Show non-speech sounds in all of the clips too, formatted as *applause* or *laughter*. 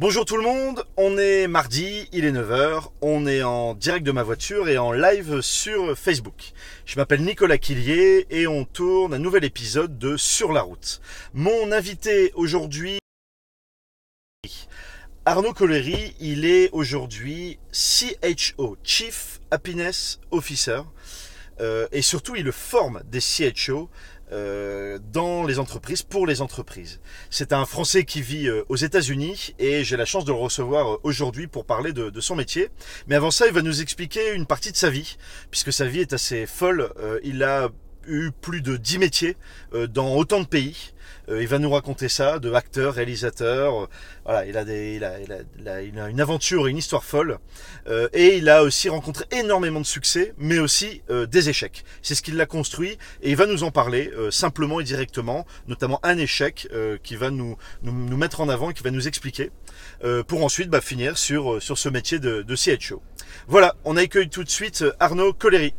Bonjour tout le monde, on est mardi, il est 9h, on est en direct de ma voiture et en live sur Facebook. Je m'appelle Nicolas Quillier et on tourne un nouvel épisode de Sur la route. Mon invité aujourd'hui, Arnaud Collery, il est aujourd'hui CHO, Chief Happiness Officer, euh, et surtout il forme des CHO euh, dans les entreprises, pour les entreprises. C'est un Français qui vit euh, aux États-Unis et j'ai la chance de le recevoir euh, aujourd'hui pour parler de, de, son métier. Mais avant ça, il va nous expliquer une partie de sa vie, puisque sa vie est assez folle. il a eu plus de 10 métiers dans autant de pays. Euh, il va nous raconter ça, de acteur, réalisateur. Euh, voilà, il a, des, il, a, il, a, il a, une aventure, une histoire folle. Euh, et il a aussi rencontré énormément de succès, mais aussi des échecs. C'est ce qui l'a construit et il va nous en parler simplement et directement, notamment un échec qui va nous, nous, nous, mettre en avant et qui va nous expliquer, pour ensuite bah, finir sur, sur ce métier de, de CHO. Voilà, on accueille tout de suite Arnaud Collery.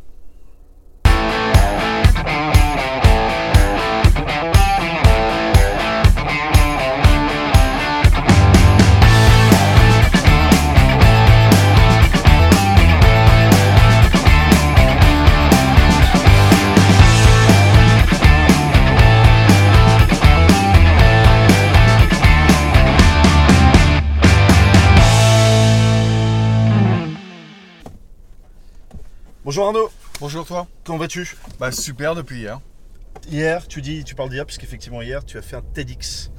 Bonjour Arnaud. Bonjour toi. Comment vas-tu? Bah super depuis hier. Hier, tu dis, tu parles d'hier, puisqu'effectivement hier, tu as fait un TEDx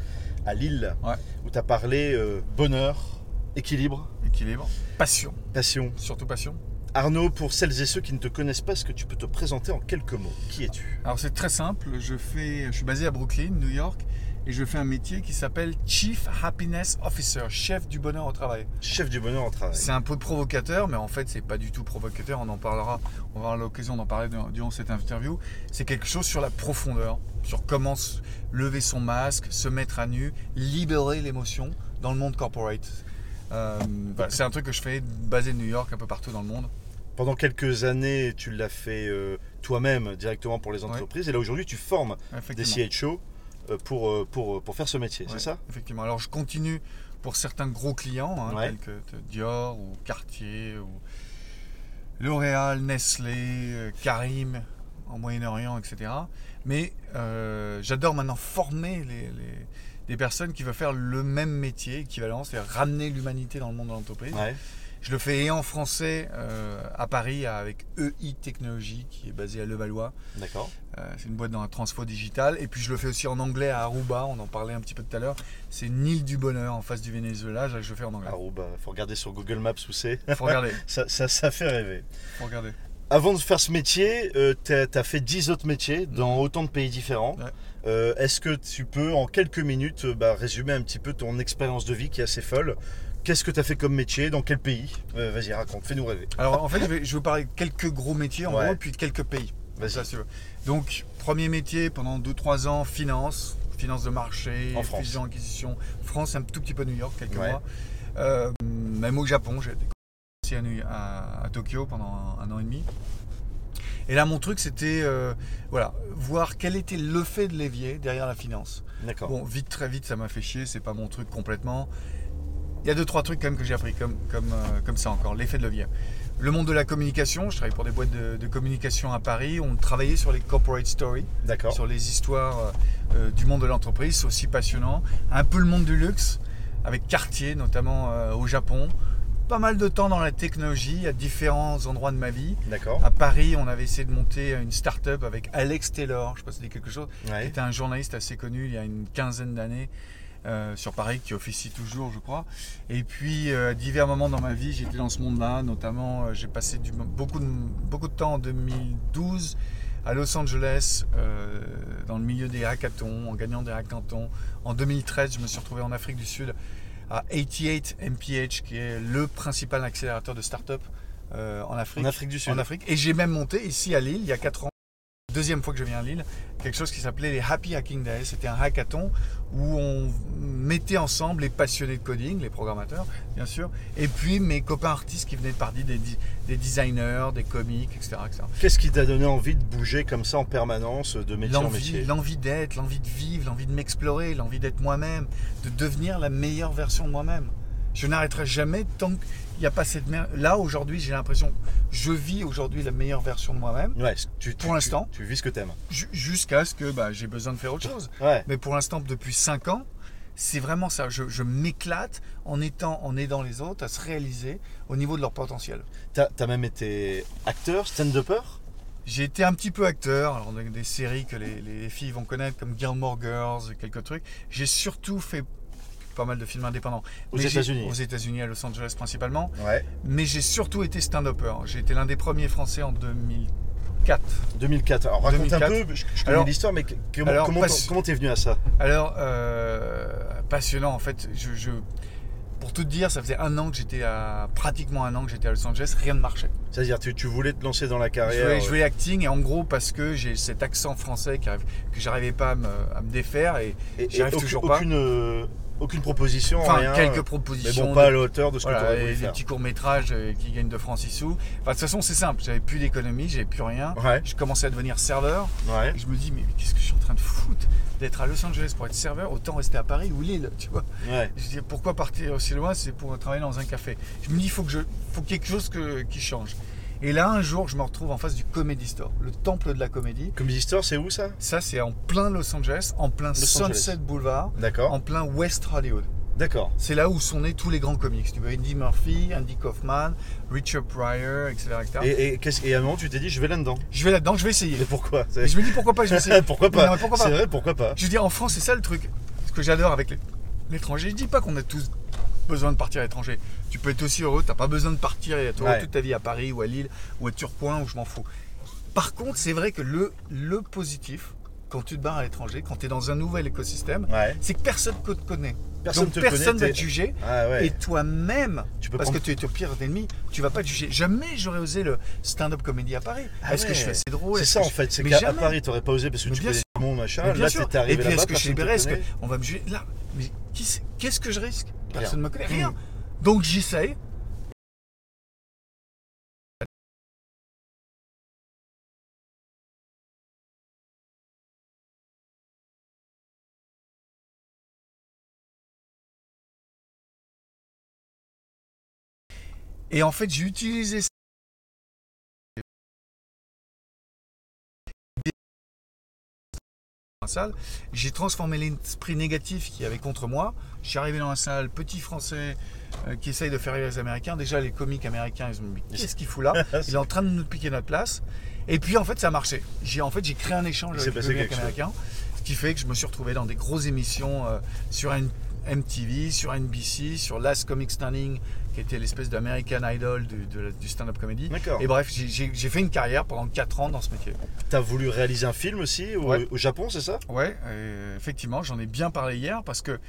à Lille, ouais. où tu as parlé euh, bonheur, équilibre. Équilibre. Passion. Passion. Surtout passion. Arnaud, pour celles et ceux qui ne te connaissent pas, est-ce que tu peux te présenter en quelques mots? Qui es-tu? Alors c'est très simple, je, fais, je suis basé à Brooklyn, New York, et je fais un métier qui s'appelle Chief Happiness Officer, chef du bonheur au travail. Chef du bonheur au travail. C'est un peu provocateur, mais en fait, c'est pas du tout provocateur. On en parlera, on va avoir l'occasion d'en parler durant cette interview. C'est quelque chose sur la profondeur, sur comment lever son masque, se mettre à nu, libérer l'émotion dans le monde corporate. Euh, c'est un truc que je fais basé de New York, un peu partout dans le monde. Pendant quelques années, tu l'as fait euh, toi-même directement pour les entreprises, et là aujourd'hui, tu formes des CHO pour, euh, pour, euh, pour faire ce métier, c'est ça? Effectivement. Alors je continue pour certains gros clients, hein, tels que Dior ou Cartier ou L'Oréal, Nestlé, Karim en Moyen-Orient, etc. Mais j'adore maintenant former les, les, des personnes qui veulent faire le même métier équivalent, c'est-à-dire ramener l'humanité dans le monde de l'entreprise. Je le fais et en français euh, à Paris avec EI Technologies qui est basée à Levallois. D'accord. Euh, c'est une boîte dans la transfo digital. Et puis je le fais aussi en anglais à Aruba, on en parlait un petit peu tout à l'heure. C'est une île du bonheur en face du Venezuela, je le fais en anglais. Aruba, faut regarder sur Google Maps où c'est. Faut regarder. *laughs* ça, ça, ça, fait rêver. Faut regarder. Avant de faire ce métier, euh, tu as, fait 10 autres métiers dans autant de pays différents. Euh, est-ce que tu peux en quelques minutes bah, résumer un petit peu ton expérience de vie qui est assez folle Qu'est-ce que tu as fait comme métier? Dans quel pays? Euh, Vas-y, raconte, fais-nous rêver. Alors en fait, je vais, vous parler de quelques gros métiers en gros, puis de quelques pays. Vas-y. Donc, premier métier pendant 2-3 ans, finance, finance de marché, en France. fusion, acquisition. France, un tout petit peu New York, quelques mois. Euh, même au Japon, j'ai été à, à, Tokyo pendant un, an et demi. Et là, mon truc, c'était euh, voilà, voir quel était le fait de l'évier derrière la finance. D'accord. Bon, vite, très vite, ça m'a fait chier, c'est pas mon truc complètement. Il y a deux, trois trucs quand même que j'ai appris comme, comme, euh, comme ça encore, l'effet de levier. Le monde de la communication, je travaille pour des boîtes de, communication à Paris, on travaillait sur les corporate stories, sur les histoires euh, euh, du monde de l'entreprise, c'est aussi passionnant. Un peu le monde du luxe, avec Cartier notamment au Japon. Pas mal de temps dans la technologie à différents endroits de ma vie. D'accord. À Paris, on avait essayé de monter une start-up avec Alex Taylor, je sais pas si ça dit quelque chose, ouais. qui était un journaliste assez connu il y a une quinzaine d'années euh, sur Paris, qui officie toujours, je crois. Et puis, euh, à divers moments dans ma vie, j'étais dans ce monde-là. Notamment, euh, j'ai passé du, beaucoup, de, beaucoup de temps en 2012 à Los Angeles, dans le milieu des hackathons, en gagnant des hackathons. En 2013, je me suis retrouvé en Afrique du Sud à 88 MPH, qui est le principal accélérateur de start-up en Afrique. En Afrique du Sud. En Afrique. Et j'ai même monté ici à Lille, il y a 4 ans, deuxième fois que je viens à Lille, quelque chose qui s'appelait les Happy Hacking Days. C'était un hackathon où on mettait ensemble les passionnés de coding, les programmateurs, bien sûr, et puis mes copains artistes qui venaient de Paris, des, des designers, des comiques, etc. Qu'est-ce qui t'a donné envie de bouger comme ça en permanence, de métier en métier? L'envie d'être, l'envie de vivre, l'envie de m'explorer, l'envie d'être moi-même, de devenir la meilleure version de moi-même. Je n'arrêterai jamais tant qu'il n'y a pas cette merde. Là, aujourd'hui, j'ai l'impression, je vis aujourd'hui la meilleure version de moi-même, Ouais, tu, tu- Pour tu- l'instant. Tu, vis ce que t'aimes. ju- jusqu'à ce que bah, j'ai besoin de faire autre chose. Ouais. Mais pour l'instant, depuis 5 ans, c'est vraiment ça. Je, je m'éclate en étant, en aidant les autres à se réaliser au niveau de leur potentiel. T'as as même été acteur, stand-upper? J'ai été un petit peu acteur, alors dans des séries que les, les filles vont connaître comme Gilmore Girls, quelques trucs. J'ai surtout fait pas mal de films indépendants. Aux États-Unis. Aux États-Unis, à Los Angeles principalement. Ouais. Mais j'ai surtout été stand-upper. J'ai été l'un des premiers Français en 2004. 2004. Alors raconte 2004. un peu, je, je connais l'histoire, mais comment alors, comment t'es venu à ça? Alors, euh, passionnant en fait. Je, je- pour tout te dire, ça faisait un an que j'étais à pratiquement un an que j'étais à Los Angeles, rien ne marchait. C'est-à-dire tu, tu voulais te lancer dans la Je carrière voulais jouer acting et en gros parce que j'ai cet accent français qui arrive- que j'arrivais pas à me, à me défaire et et, j'y arrive aucune, toujours pas. Aucune, euh, proposition, enfin rien. quelques mais propositions. bon, pas de- à la hauteur de ce que voilà, tu aurais des petits courts métrages qui gagnent de francs 6 sous. Enfin, de toute façon c'est simple, j'avais plus d'économie, j'avais plus rien. Ouais, Je commençais à devenir serveur ouais. et je me dis mais qu'est-ce que je suis en train de foutre d'être à Los Angeles pour être serveur, autant rester à Paris ou Lille, tu vois. Ouais. Je dis pourquoi partir aussi loin, c'est pour travailler dans un café. Je me dis il faut que je faut quelque chose que- qui change. Et là un jour je me retrouve en face du Comedy Store, le temple de la comédie. Comedy Store, c'est où ça? Ça c'est en plein Los Angeles, en plein Los Sunset Angeles. Boulevard, D'accord. en plein West Hollywood. D'accord. C'est là où sont nés tous les grands comics. Tu vois Eddie Murphy, Andy Kaufman, Richard Pryor, etc. etc. Et, et, et à un moment, tu t'es dit, je vais là-dedans. Je vais là-dedans, je vais essayer. Mais pourquoi? Et je me dis pourquoi pas, je vais *laughs* essayer. Pourquoi pas? Mais pourquoi pas? C'est vrai, pourquoi pas? Je dire, en France, c'est ça le truc. Ce que j'adore avec l'étranger. Je dis pas qu'on a tous besoin de partir à l'étranger. Tu peux être aussi heureux, t'as pas besoin de partir et être heureux Ouais. toute ta vie à Paris ou à Lille ou à Turcoing ou je m'en fous. Par contre, c'est vrai que le, le positif, quand tu te barres à l'étranger, quand tu es dans un nouvel écosystème, Ouais. c'est que personne ne te connaît. Personne Donc te personne connaît, va te juger. Ah ouais. Et toi-même, Tu parce prendre- que tu es ton pire ennemi, tu vas pas te juger. Jamais j'aurais osé le stand-up comédie à Paris. Ah Est-ce que je suis assez drôle? C'est ça que en fait, c'est qu'à à jamais. Paris t'aurais pas osé parce que Mais tu connais monde machin. Là t'es Et arrivé puis là-bas, est-ce que je suis libéré Est-ce connaît. qu'on va me juger Là, mais c'est- qu'est-ce que je risque? Personne ne me connaît. Rien. Rien. Donc j'essaye. Et en fait, j'ai utilisé la salle. J'ai transformé l'esprit négatif qu'il y avait contre moi. Je suis arrivé dans la salle, petit français euh, qui essaye de faire rire les Américains. Déjà, les comiques américains, ils se disent qu'est-ce qu'il fout là? *laughs* Il est en train de nous piquer notre place. Et puis, en fait, ça a marché. J'ai en fait, j'ai créé un échange avec s'est le passé public quelque chose. américain. Ce qui fait que je me suis retrouvé dans des grosses émissions euh, sur MTV, sur NBC, sur Last Comic Standing, qui était l'espèce d'American Idol du, de la- du stand-up comedy. D'accord. Et bref, j'ai- fait une carrière pendant 4 ans dans ce métier. T'as voulu réaliser un film aussi au, Ouais. au Japon, c'est ça? Ouais, euh, effectivement, j'en ai bien parlé hier parce que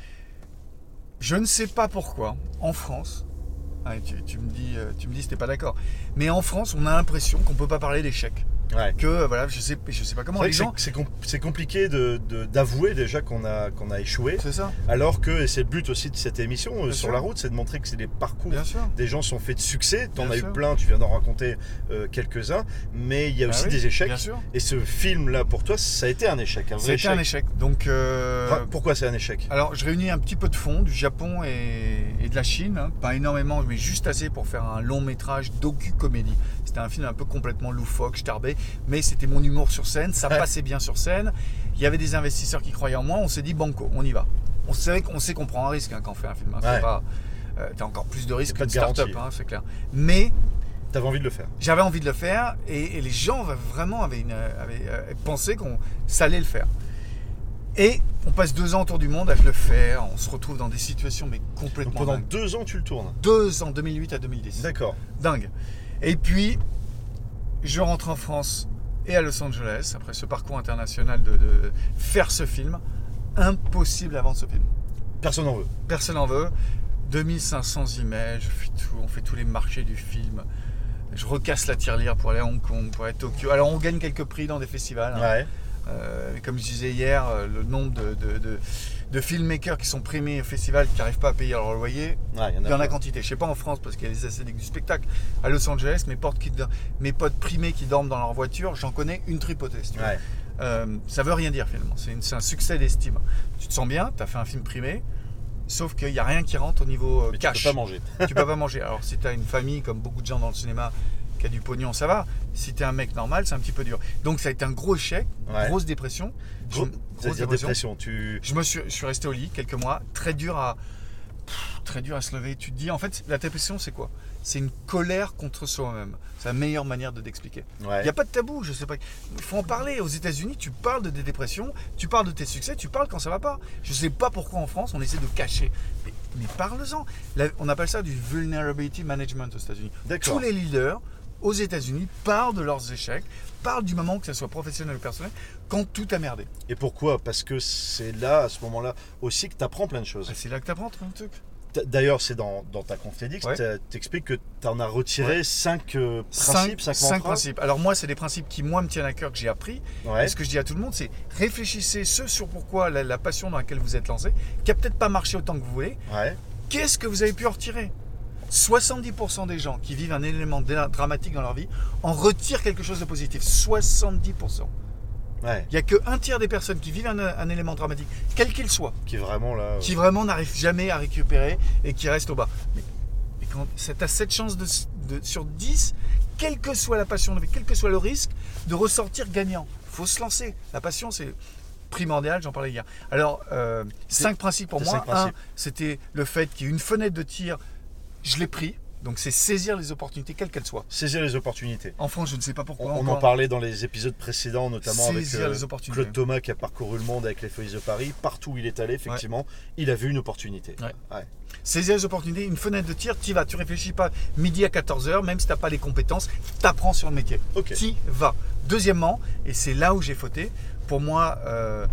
je ne sais pas pourquoi, en France, ah, tu, tu me dis, euh, tu me dis, c'était pas d'accord, mais en France, on a l'impression qu'on peut pas parler d'échec, Ouais. que euh, voilà, je sais, je sais pas comment les gens, c'est com- c'est compliqué de- d'avouer déjà qu'on a, qu'on a échoué, c'est ça, alors que, et c'est le but aussi de cette émission euh, Bien sur sûr. la route, c'est de montrer que c'est des parcours. bien sûr. Des gens sont faits de succès, t'en as eu plein, tu viens d'en raconter euh, quelques-uns, mais il y a Ah aussi oui, des échecs. Bien sûr. Et ce film-là, pour toi, ça a été un échec, un vrai C'était échec. un échec. Donc, euh, Pourquoi c'est un échec? alors, je réunis un petit peu de fonds du Japon et, et de la Chine, hein. pas énormément, mais juste assez pour faire un long métrage docu-comédie. C'était un film un peu complètement loufoque, starbé, mais c'était mon humour sur scène, ça Ouais. passait bien sur scène. Il y avait des investisseurs qui croyaient en moi, on s'est dit banco, on y va. On sait qu'on sait qu'on prend un risque hein, quand on fait un film. Hein. Ouais. pas, euh, t'as encore plus de risques qu'une start-up, hein, c'est clair. Mais T'avais envie de le faire j'avais envie de le faire et, et les gens vraiment avaient, une, avaient, euh, pensé qu'on ça allait le faire. Et on passe deux ans autour du monde à le faire, on se retrouve dans des situations mais Donc complètement pendant dingues. deux ans, tu le tournes Deux ans, 2008 à 2010. D'accord. Dingue. Et puis, je rentre en France et à Los Angeles, après ce parcours international de, de faire ce film. Impossible avant ce film. Personne n'en veut. Personne n'en veut. 2500 emails, je fais tout, on fait tous les marchés du film. Je recasse la tirelire pour aller à Hong Kong, pour aller à Tokyo. Alors on gagne quelques prix dans des festivals. hein. Ouais. Euh, comme je disais hier, euh, le nombre de, de, de- de filmmakers qui sont primés au festival qui n'arrivent pas à payer leur loyer, Ouais, il y en a quantité. Je sais pas en France parce qu'il y a les assédiques du spectacle. À Los Angeles, mes, potes qui, mes potes primés qui dorment dans leur voiture, j'en connais une tripotée. si tu veux. Ouais. Euh, ça veut rien dire finalement. C'est un succès d'estime. Tu te sens bien, tu as fait un film primé. sauf qu'il n'y a rien qui rentre au niveau Mais cash. tu peux pas manger. tu peux pas manger. Alors si tu as une famille, comme beaucoup de gens dans le cinéma, qui a du pognon, ça va. Si tu es un mec normal, c'est un petit peu dur. Donc ça a été un gros échec, Ouais. grosse dépression. Je- Gros- grosse C'est-à-dire dépression. dépression. Tu... Je me suis, je suis resté au lit quelques mois, très dur à, pff, très dur à se lever. Tu te dis, en fait, la dépression, c'est quoi? C'est une colère contre soi-même. C'est la meilleure manière de t'expliquer. Il Ouais. n'y a pas de tabou, je sais pas. Il faut en parler. Aux États-Unis, tu parles de tes dépressions, tu parles de tes succès, tu parles quand ça va pas. Je sais pas pourquoi en France, on essaie de cacher. Mais, mais parle-en. On appelle ça du vulnerability management aux États-Unis. Tous les leaders aux États-Unis parlent de leurs échecs, parlent du moment que ce soit professionnel ou personnel, quand tout a merdé. Et pourquoi? Parce que c'est là, à ce moment-là, aussi que tu apprends plein de choses. Ah, C'est là que tu apprends un truc. T- D'ailleurs, c'est dans, dans ta conf TEDx, Ouais. t'as- t'expliques que tu en as retiré 5 Cinq- principes, 5 cinq principes. Alors moi, c'est des principes qui moi me tiennent à cœur que j'ai appris. Ouais. Et ce que je dis à tout le monde, c'est réfléchissez ce sur pourquoi la, la passion dans laquelle vous êtes lancé, qui a peut-être pas marché autant que vous voulez. Qu'est-ce que vous avez pu en retirer? 70% des gens qui vivent un élément dramatique dans leur vie en retirent quelque chose de positif. 70%. Ouais. Il n'y a qu'un tiers des personnes qui vivent un, un élément dramatique, quel qu'il soit, Qui vraiment là. qui vraiment n'arrivent jamais à récupérer et qui restent au bas. Mais, mais quand tu as cette chance de, de- sur 10, quelle que soit la passion, quel que soit le risque, de ressortir gagnant. Il faut se lancer. La passion, c'est primordial, j'en parlais hier. Alors, euh, cinq principes pour c'est moi. principes. Un, c'était le fait qu'il y ait une fenêtre de tir, je l'ai pris. Donc, c'est saisir les opportunités, quelles qu'elles soient. Saisir les opportunités. En France, je ne sais pas pourquoi. on encore. en parlait dans les épisodes précédents, notamment avec euh, les opportunités. Claude Thomas qui a parcouru le monde avec les Feuilles de Paris. Partout où il est allé, effectivement, il a vu une opportunité. Ouais. Saisir les opportunités, une fenêtre de tir, tu vas. Tu réfléchis pas midi à 14h, même si tu n'as pas les compétences, tu apprends sur le métier. Ok. Tu vas. Deuxièmement, et c'est là où j'ai fauté, pour moi, euh,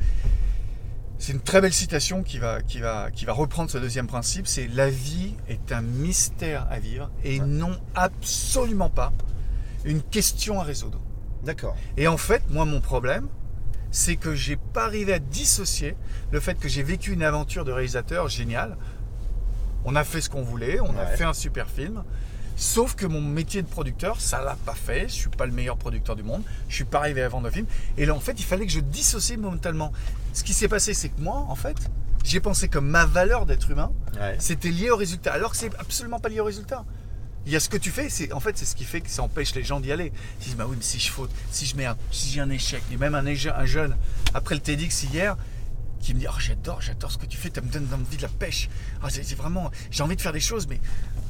c'est une très belle citation qui va, qui, va, qui va reprendre ce deuxième principe, c'est la vie est un mystère à vivre et Ouais. non absolument pas une question à résoudre. D'accord. Et en fait, moi, mon problème, c'est que j'ai pas arrivé à dissocier le fait que j'ai vécu une aventure de réalisateur géniale. On a fait ce qu'on voulait, on a fait un super film. Sauf que mon métier de producteur, ça l'a pas fait. Je suis pas le meilleur producteur du monde. Je suis pas arrivé à vendre de film. Et là, en fait, il fallait que je dissocie momentanément. Ce qui s'est passé, c'est que moi, en fait, j'ai pensé que ma valeur d'être humain, Ouais. c'était lié au résultat. Alors que c'est absolument pas lié au résultat. Il y a ce que tu fais, c'est en fait c'est ce qui fait que ça empêche les gens d'y aller. Ils disent bah oui mais si je faute, si je merde, si j'ai un échec, et même un, un jeune après le TEDx hier qui me dit oh j'adore, j'adore ce que tu fais, ça me donne envie de la pêche. Ah, c'est vraiment, j'ai envie de faire des choses mais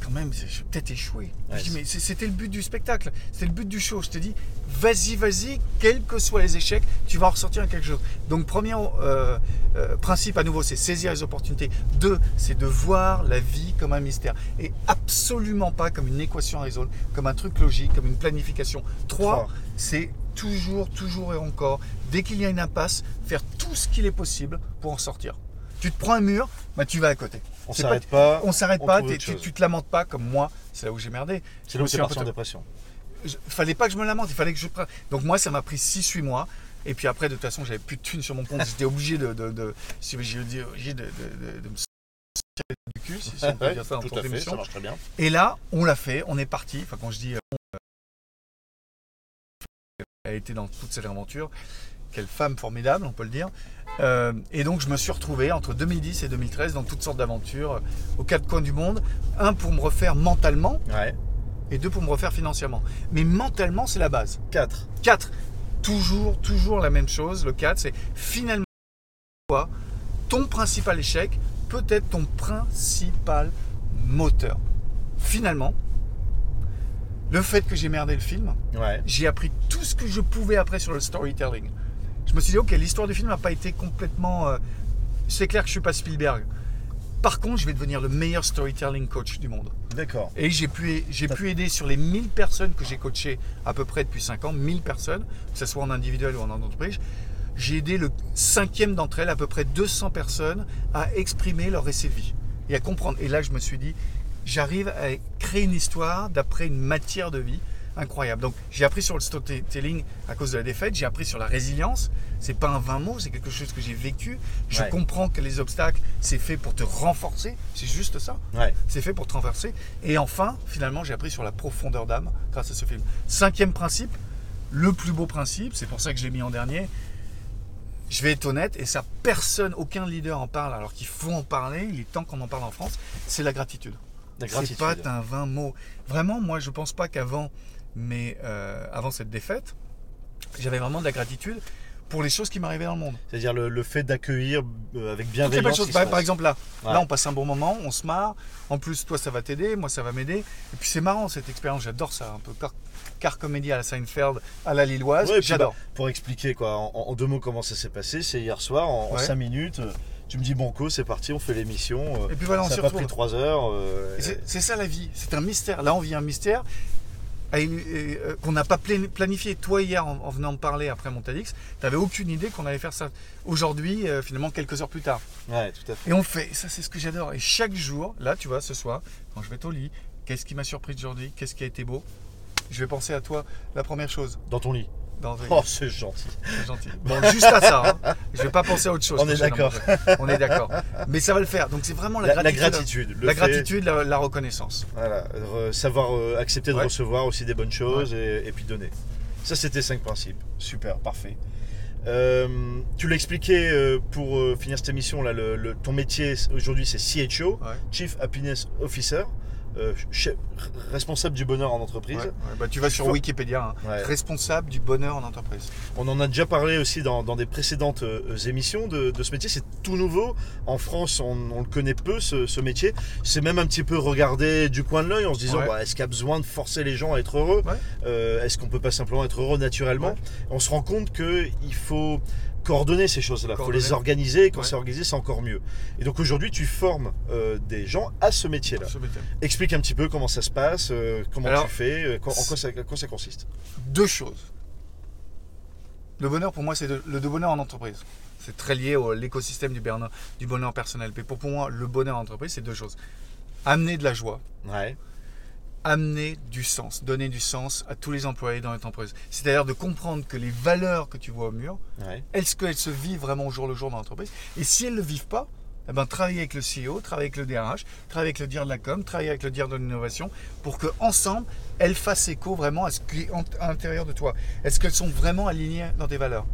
quand même je vais peut-être échouer. Ouais, je dis mais c'était le but du spectacle, c'était le but du show. Je te dis vas-y vas-y, quels que soient les échecs, tu vas en ressortir quelque chose. Donc premier euh, euh, principe à nouveau c'est saisir les opportunités. Deux c'est de voir la vie comme un mystère et absolument pas comme une équation à résoudre, comme un truc logique, comme une planification. Trois, Trois. c'est toujours, toujours et encore, dès qu'il y a une impasse, faire tout ce qu'il est possible pour en sortir. Tu te prends un mur, bah tu vas à côté. On s'arrête pas. On s'arrête pas, tu, tu te lamentes pas comme moi, c'est là où j'ai merdé. C'est là où suis un parti en dépression. je- fallait pas que je me lamente, il fallait que je prenne. Donc moi, ça m'a pris 6-8 mois. Et puis après, de toute façon, j'avais plus de thunes sur mon compte. J'étais obligé de, de, de, j'ai obligé de, de, de- de me sortir du cul, si, si on peut dire ça dans ton émission. ça marche très bien. Et là, on l'a fait, on est parti. Enfin, quand je dis, euh, elle a été dans toute cette aventure. Quelle femme formidable, on peut le dire. Euh, et donc, je me suis retrouvé entre 2010 et 2013 dans toutes sortes d'aventures euh, aux quatre coins du monde. Un pour me refaire mentalement Ouais. et deux pour me refaire financièrement. Mais mentalement, c'est la base. 4. 4. Toujours, toujours la même chose. Le 4, c'est finalement quoi ton principal échec peut être ton principal moteur. Finalement, le fait que j'ai merdé le film, Ouais. j'ai appris tout ce que je pouvais après sur le storytelling. Je me suis dit, ok, l'histoire du film n'a pas été complètement... euh, c'est clair que je suis pas Spielberg. Par contre, je vais devenir le meilleur storytelling coach du monde. D'accord. Et j'ai pu, j'ai pu aider sur les 1000 personnes que j'ai coachées à peu près depuis 5 ans, 1000 personnes, que ce soit en individuel ou en entreprise. J'ai aidé le cinquième d'entre elles, à peu près 200 personnes, à exprimer leur récit de vie et à comprendre. Et là, je me suis dit, j'arrive à créer une histoire d'après une matière de vie incroyable. Donc, j'ai appris sur le storytelling à cause de la défaite, j'ai appris sur la résilience. C'est pas un 20 mots, c'est quelque chose que j'ai vécu. Je Ouais. comprends que les obstacles, c'est fait pour te renforcer. C'est juste ça. Ouais. C'est fait pour te renverser. Et enfin, finalement, j'ai appris sur la profondeur d'âme grâce à ce film. Cinquième principe, le plus beau principe, c'est pour ça que je l'ai mis en dernier. je vais être honnête, et ça, personne, aucun leader en parle, alors qu'il faut en parler, il est temps qu'on en parle en France, c'est la gratitude. C'est pas un vain mot. Vraiment, moi, je pense pas qu'avant, mais euh, avant cette défaite, j'avais vraiment de la gratitude pour les choses qui m'arrivaient dans le monde. C'est-à-dire le, le fait d'accueillir euh, avec bienveillance. belles ce choses. qui se Par, exemple, là, Ouais. là, on passe un bon moment, on se marre. En plus, toi, ça va t'aider, moi, ça va m'aider. Et puis, c'est marrant cette expérience. J'adore ça, un peu car, car comédie à la Seinfeld, à la Lilloise. Ouais, puis, J'adore. bah, pour expliquer quoi, en, en deux mots comment ça s'est passé, c'est hier soir, en, cinq minutes, euh, tu me dis Banco, c'est parti, on fait l'émission. euh, Et puis voilà, on ça n'a pas pris trois heures. euh, C'est ça la vie, c'est un mystère. Là, on vit un mystère euh, qu'on n'a pas pla- planifié. Toi, hier, en, en venant me parler après mon TEDx, tu n'avais aucune idée qu'on allait faire ça. Aujourd'hui, euh, finalement, quelques heures plus tard. ouais, tout à fait. Et on fait. Ça, c'est ce que j'adore. Et chaque jour, là, tu vois, ce soir, quand je vais au lit, qu'est-ce qui m'a surpris aujourd'hui? Qu'est-ce qui a été beau? Je vais penser à toi, la première chose. Dans ton lit. Dans Oh, c'est gentil. Gentil. Bon, juste à ça. hein. Je vais pas penser à autre chose. On est d'accord. On est d'accord. Mais ça va le faire. Donc c'est vraiment la, La, la gratitude. La gratitude, la, la reconnaissance. Voilà, re- savoir euh, accepter de Ouais. recevoir aussi des bonnes choses et, et puis donner. Ça, c'était cinq principes. Super, parfait. Euh, tu l'as expliqué euh, pour finir cette émission là. Le, le- ton métier aujourd'hui, c'est CHO, Ouais. Chief Happiness Officer, euh, chef- responsable du bonheur en entreprise. Ouais, ouais. Bah, tu vas sur Wikipédia, hein. Ouais. responsable du bonheur en entreprise. On en a déjà parlé aussi dans, dans des précédentes euh, émissions de, de ce métier. C'est tout nouveau. En France, on, on le connaît peu, ce, ce métier. C'est même un petit peu regardé du coin de l'œil en se disant bah, est-ce qu'il y a besoin de forcer les gens à être heureux? Euh, Est-ce qu'on peut pas simplement être heureux naturellement? On se rend compte qu'il faut coordonner ces choses-là. Il faut les organiser. Et quand Ouais. c'est organisé, c'est encore mieux. Et donc aujourd'hui, tu formes euh, des gens à ce métier-là. Métier. Explique un petit peu comment ça se passe, euh, comment Alors, tu fais, euh, en quoi ça, en quoi ça consiste. Deux choses. Le bonheur, pour moi, c'est le de bonheur en entreprise. C'est très lié à l'écosystème du bonheur, du bonheur personnel. Mais pour, pour moi, le bonheur en entreprise, c'est deux choses. Amener de la joie, Ouais. Amener du sens, donner du sens à tous les employés dans l'entreprise. C'est-à-dire de comprendre que les valeurs que tu vois au mur, Ouais. est-ce qu'elles se vivent vraiment au jour le jour dans l'entreprise? Et si elles ne le vivent pas, eh ben, travailler avec le CEO, travailler avec le DRH, travailler avec le dire de la com, travailler avec le dire de l'innovation, pour que ensemble elles fassent écho vraiment à ce qui est à l'intérieur de toi. Est-ce qu'elles sont vraiment alignées dans tes valeurs?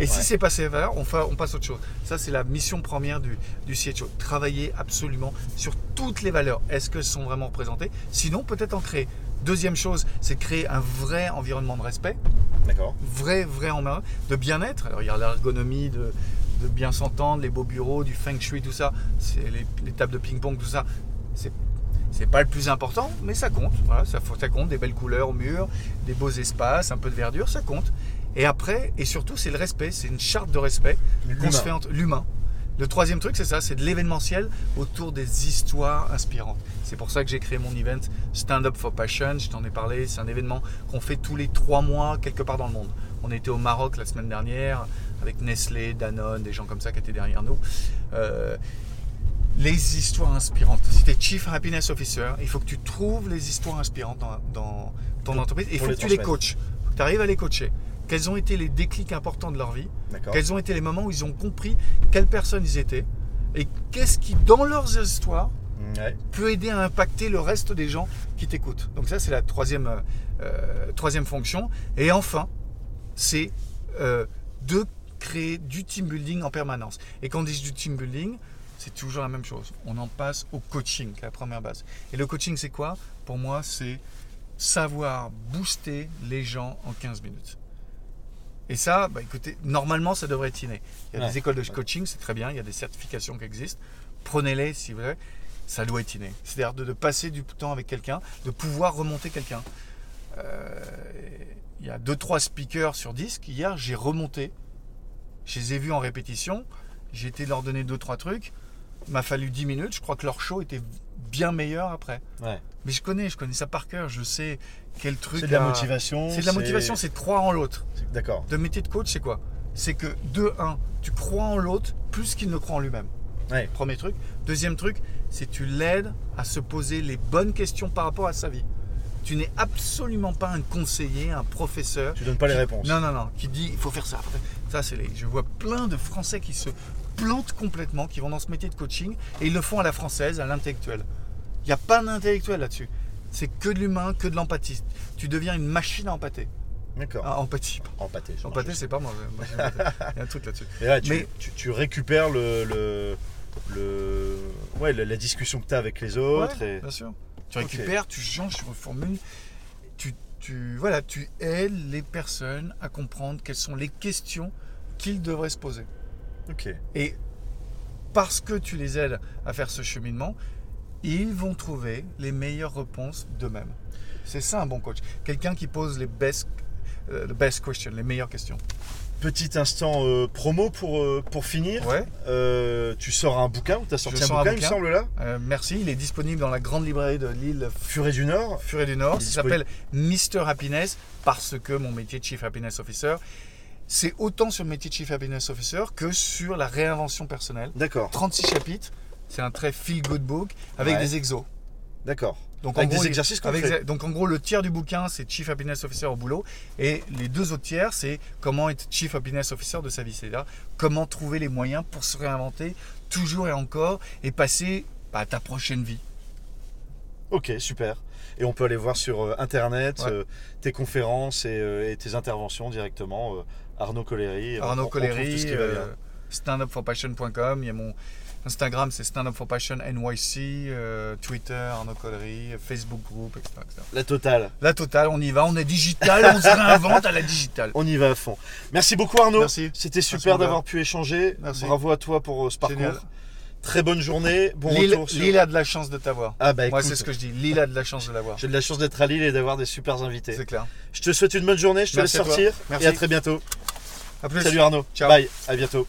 Et si c'est pas ces valeurs, on, fa- on passe à autre chose. Ça, c'est la mission première du, du CHO. Travailler absolument sur toutes les valeurs. Est-ce qu'elles sont vraiment représentées? Sinon, peut-être en créer. Deuxième chose, c'est créer un vrai environnement de respect D'accord. vrai, vrai en main, de bien-être. Alors il y a l'ergonomie, de, de bien s'entendre, les beaux bureaux, du feng shui, tout ça, c'est les, les tables de ping-pong, tout ça. C'est c'est pas le plus important, mais ça compte. Voilà, ça, ça compte, des belles couleurs au mur, des beaux espaces, un peu de verdure, ça compte. Et après, et surtout, c'est le respect, c'est une charte de respect qu'on L'humain. se fait entre l'humain. Le troisième truc, c'est ça, c'est de l'événementiel autour des histoires inspirantes. C'est pour ça que j'ai créé mon event Stand Up for Passion. Je t'en ai parlé. C'est un événement qu'on fait tous les trois mois quelque part dans le monde. On était au Maroc la semaine dernière avec Nestlé, Danone, des gens comme ça qui étaient derrière nous. Euh, les histoires inspirantes. Si tu es Chief Happiness Officer, il faut que tu trouves les histoires inspirantes dans, dans ton entreprise. Et il faut que tu les coaches. Tu arrives à les coacher. Quels ont été les déclics importants de leur vie quels ont été les moments où ils ont compris quelles personnes ils étaient et qu'est-ce qui, dans leurs histoires, Ouais. peut aider à impacter le reste des gens qui t'écoutent. Donc ça, c'est la troisième, euh, euh, troisième fonction. Et enfin, c'est euh, de créer du team building en permanence. Et quand on dit du team building, c'est toujours la même chose. On en passe au coaching, la première base. Et le coaching, c'est quoi? Pour moi, c'est savoir booster les gens en 15 minutes. Et ça, bah, écoutez, normalement, ça devrait être inné. Il y a Ouais. des écoles de coaching, c'est très bien, il y a des certifications qui existent. Prenez-les si vous voulez. Ça doit être inné. C'est-à-dire de, de passer du temps avec quelqu'un, de pouvoir remonter quelqu'un. Euh, il y a 2-3 speakers sur disque. Hier, j'ai remonté. Je les ai vus en répétition. J'ai été leur donner 2-3 trucs. Il m'a fallu 10 minutes. Je crois que leur show était bien meilleur après. Ouais. Mais je connais, je connais ça par cœur. Je sais quel truc. C'est de la motivation. C'est de la motivation, c'est de croire en l'autre. c'est- D'accord. Le métier de coach, c'est quoi? C'est que, de 1, tu crois en l'autre plus qu'il ne croit en lui-même. Ouais. Premier truc. Deuxième truc, c'est que tu l'aides à se poser les bonnes questions par rapport à sa vie. Tu n'es absolument pas un conseiller, un professeur. Tu donnes pas les réponses. Non, non, non. Qui dit il faut faire ça. faut faire- Ça, c'est les. Je vois plein de Français qui se plantent complètement, qui vont dans ce métier de coaching et ils le font à la française, à l'intellectuel. Il n'y a pas d'intellectuel là-dessus. C'est que de l'humain, que de l'empathie. Tu deviens une machine à empather. D'accord. Ah, marche pâté, aussi. c'est pas moi. Il y a un truc là-dessus. Mais là, tu, Mais- tu- tu récupères le, le, le- ouais, la, la discussion que tu as avec les autres. Ouais, et... Bien sûr. Tu récupères, tu changes, tu reformules. Tu, tu, voilà, tu aides les personnes à comprendre quelles sont les questions qu'ils devraient se poser. Ok. Et parce que tu les aides à faire ce cheminement, ils vont trouver les meilleures réponses d'eux-mêmes. C'est ça un bon coach. Quelqu'un qui pose les best, euh, the best questions, les meilleures questions. Petit instant euh, promo pour, euh, pour finir. Ouais. Euh, tu sors un bouquin, tu as sorti un un bouquin, il me bouquin. semble là? Merci. Il est disponible dans la grande librairie de l'île Furet du Nord. Furet du Nord. Il s'appelle Mr Happiness parce que mon métier de Chief Happiness Officer, c'est autant sur le métier de Chief Happiness Officer que sur la réinvention personnelle. D'accord, 36 chapitres. C'est un très feel good book avec Ouais. des exos. d'accord. Donc Avec en gros, des exercices avec-. Donc en gros, le tiers du bouquin, c'est Chief Happiness Officer au boulot. Et les deux autres tiers, c'est comment être Chief Happiness Officer de sa vie. C'est-à-dire comment trouver les moyens pour se réinventer toujours et encore et passer bah, à ta prochaine vie. Ok, super. Et on peut aller voir sur euh, internet Ouais. euh, tes conférences et, euh, et tes interventions directement. euh, Arnaud Collery. Arnaud Collery, standupforpassion.com. Il y a mon Instagram, c'est standupforpassion NYC. euh, Twitter, Arnaud Collery. Facebook group, etc., etc. La totale. La totale, on y va. On est digital, on se réinvente à la digital. On y va à fond. Merci beaucoup Arnaud. Merci. C'était super d'avoir pu échanger. Merci. Bravo à toi pour euh, ce parcours. Génial. Très bonne journée. Bon Lille, retour sur... Lille a de la chance de t'avoir. Ah bah Moi, c'est ce que je dis. Lille a de la chance de l'avoir. j'ai de la chance d'être à Lille et d'avoir des super invités. C'est clair. Je te souhaite une bonne journée, je te Merci laisse sortir Merci. et à très bientôt. À plus. Salut Arnaud. Ciao. Bye, à bientôt.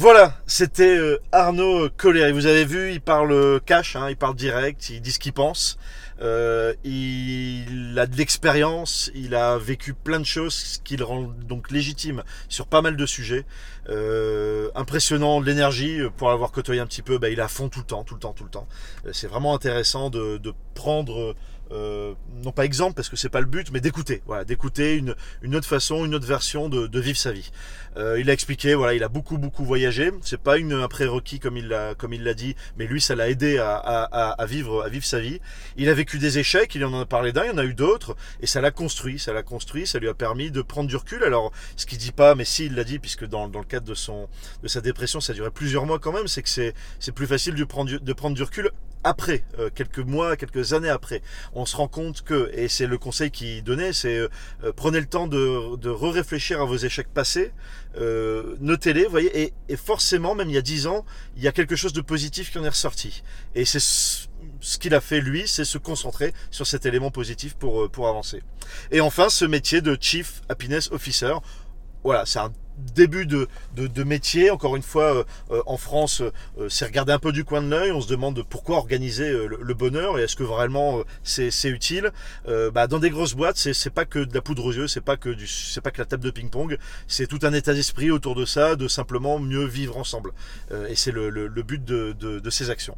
Voilà, c'était euh, Arnaud Collery. Vous avez vu, il parle euh, cash, hein, il parle direct, il dit ce qu'il pense. Euh, il a de l'expérience, il a vécu plein de choses, ce qui le rend donc légitime sur pas mal de sujets. Euh, impressionnant l'énergie pour l'avoir côtoyé un petit peu. Bah, il à fond tout le temps, tout le temps, tout le temps. C'est vraiment intéressant de prendre, euh, non pas exemple parce que c'est pas le but, mais d'écouter. Voilà, d'écouter une, une autre façon, une autre version de, de vivre sa vie. Euh, il a expliqué, voilà, il a beaucoup beaucoup voyagé. C'est pas une, un prérequis comme il l'a comme il l'a dit, mais lui ça l'a aidé à, à, à- vivre à vivre sa vie. Il a vécu des échecs, il en a parlé d'un, il y en a eu d'autres, et ça l'a construit, ça l'a construit, ça lui a permis de prendre du recul. Alors ce qu'il dit pas, mais si il l'a dit, puisque dans, dans le cadre de son de sa dépression, ça duré plusieurs mois quand même, c'est que c'est c'est plus facile de prendre du, de prendre du recul après, euh, quelques mois, quelques années après. On se rend compte que, et c'est le conseil qu'il donnait, c'est euh, euh, prenez le temps de, de réfléchir à vos échecs passés, euh, notez-les, voyez, et, et forcément, même il y a dix ans, il y a quelque chose de positif qui en est ressorti. Et c'est ce, ce qu'il a fait lui, c'est se concentrer sur cet élément positif pour, euh, pour avancer. Et enfin, ce métier de Chief Happiness Officer, voilà, c'est un début de, de, métier. Encore une fois, euh, euh, en France, euh, c'est regardé un peu du coin de l'œil. On se demande pourquoi organiser euh, le, bonheur et est-ce que vraiment c'est utile. Bah, dans des grosses boîtes, c'est pas que de la poudre aux yeux, c'est pas que pas que la table de ping-pong. C'est tout un état d'esprit autour de ça, de simplement mieux vivre ensemble. Et c'est le, le, le but de, de ces actions.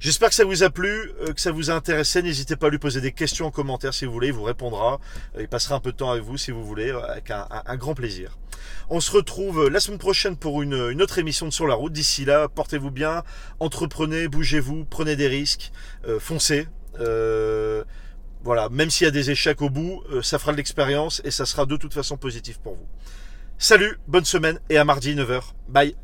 J'espère que ça vous a plu, euh, que ça vous a intéressé. N'hésitez pas à lui poser des questions en commentaire si vous voulez. Il vous répondra. Euh, Il passera un peu de temps avec vous si vous voulez, euh, avec un, grand plaisir. On se retrouve la semaine prochaine pour une, autre émission de Sur la route. D'ici là, portez-vous bien, entreprenez, bougez-vous, prenez des risques, foncez. Voilà, même s'il y a des échecs au bout, ça fera de l'expérience et ça sera de toute façon positif pour vous. Salut, bonne semaine et à mardi 9h. Bye